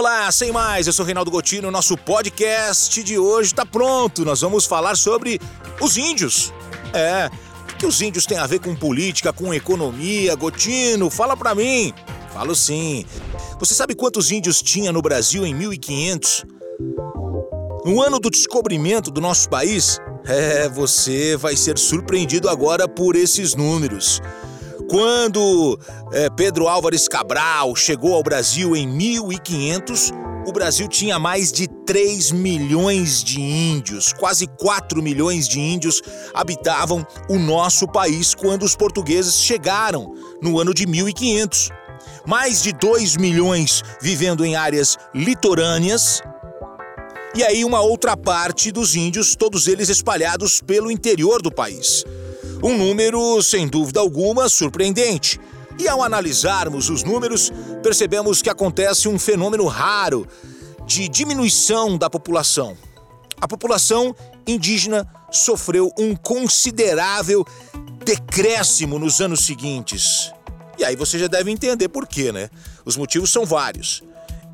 Olá, sem mais, eu sou Reinaldo Gotino. Nosso podcast de hoje está pronto. Nós vamos falar sobre os índios. É, o que os índios têm a ver com política, com economia? Gotino, fala pra mim. Falo sim. Você sabe quantos índios tinha no Brasil em 1500? No ano do descobrimento do nosso país? É, você vai ser surpreendido agora por esses números. Quando é, Pedro Álvares Cabral chegou ao Brasil em 1500, o Brasil tinha mais de 3 milhões de índios, quase 4 milhões de índios habitavam o nosso país quando os portugueses chegaram no ano de 1500. Mais de 2 milhões vivendo em áreas litorâneas. E aí, uma outra parte dos índios, todos eles espalhados pelo interior do país. Um número, sem dúvida alguma, surpreendente. E ao analisarmos os números, percebemos que acontece um fenômeno raro de diminuição da população. A população indígena sofreu um considerável decréscimo nos anos seguintes. E aí você já deve entender por quê, né? Os motivos são vários: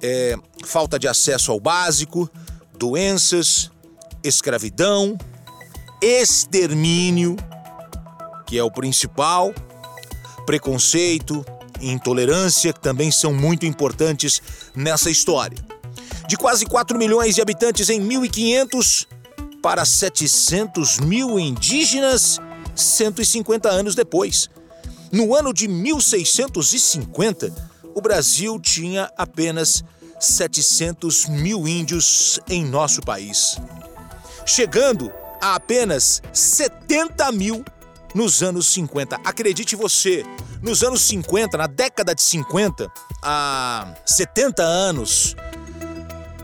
é, falta de acesso ao básico, doenças, escravidão, extermínio que é o principal, preconceito e intolerância, que também são muito importantes nessa história. De quase 4 milhões de habitantes em 1500 para 700 mil indígenas 150 anos depois. No ano de 1650, o Brasil tinha apenas 700 mil índios em nosso país, chegando a apenas 70 mil nos anos 50. Acredite você, nos anos 50, na década de 50, há 70 anos,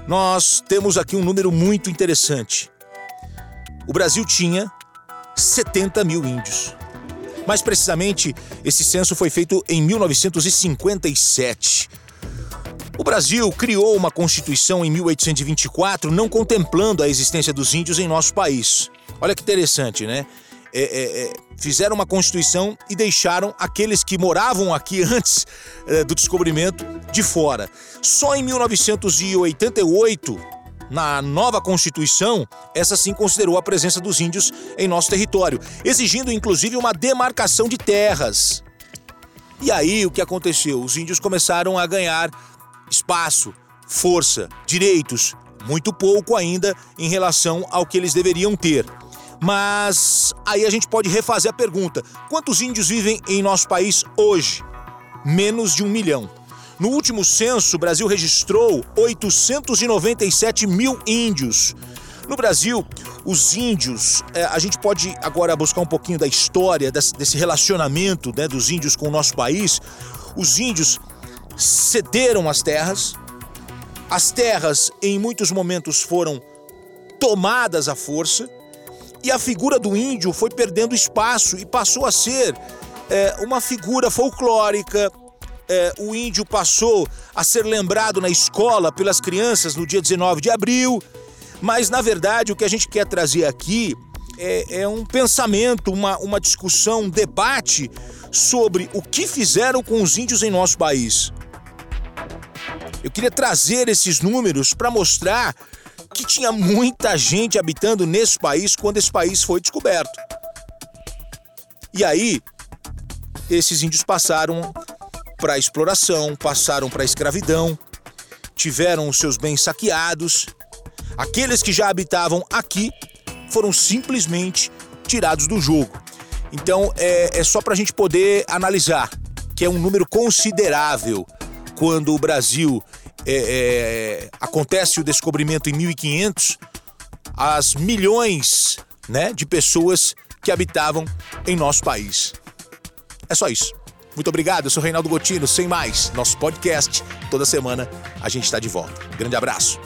nós temos aqui um número muito interessante. O Brasil tinha 70 mil índios. Mais precisamente, esse censo foi feito em 1957. O Brasil criou uma Constituição em 1824, não contemplando a existência dos índios em nosso país. Olha que interessante, né? É, é, é, fizeram uma constituição e deixaram aqueles que moravam aqui antes é, do descobrimento de fora. Só em 1988, na nova Constituição, essa sim considerou a presença dos índios em nosso território, exigindo inclusive uma demarcação de terras. E aí o que aconteceu? Os índios começaram a ganhar espaço, força, direitos, muito pouco ainda em relação ao que eles deveriam ter. Mas aí a gente pode refazer a pergunta: quantos índios vivem em nosso país hoje? Menos de um milhão. No último censo, o Brasil registrou 897 mil índios. No Brasil, os índios, é, a gente pode agora buscar um pouquinho da história desse, desse relacionamento né, dos índios com o nosso país. Os índios cederam as terras, as terras em muitos momentos foram tomadas à força e a figura do índio foi perdendo espaço e passou a ser é, uma figura folclórica. É, o índio passou a ser lembrado na escola pelas crianças no dia 19 de abril. Mas, na verdade, o que a gente quer trazer aqui é, é um pensamento, uma, uma discussão, um debate sobre o que fizeram com os índios em nosso país. Eu queria trazer esses números para mostrar que tinha muita gente habitando nesse país quando esse país foi descoberto. E aí, esses índios passaram para exploração, passaram para a escravidão, tiveram os seus bens saqueados. Aqueles que já habitavam aqui foram simplesmente tirados do jogo. Então é, é só para a gente poder analisar que é um número considerável quando o Brasil é, é, acontece o descobrimento em 1500, as milhões né, de pessoas que habitavam em nosso país. É só isso. Muito obrigado, eu sou Reinaldo Gotino, sem mais. Nosso podcast, toda semana a gente está de volta. Grande abraço.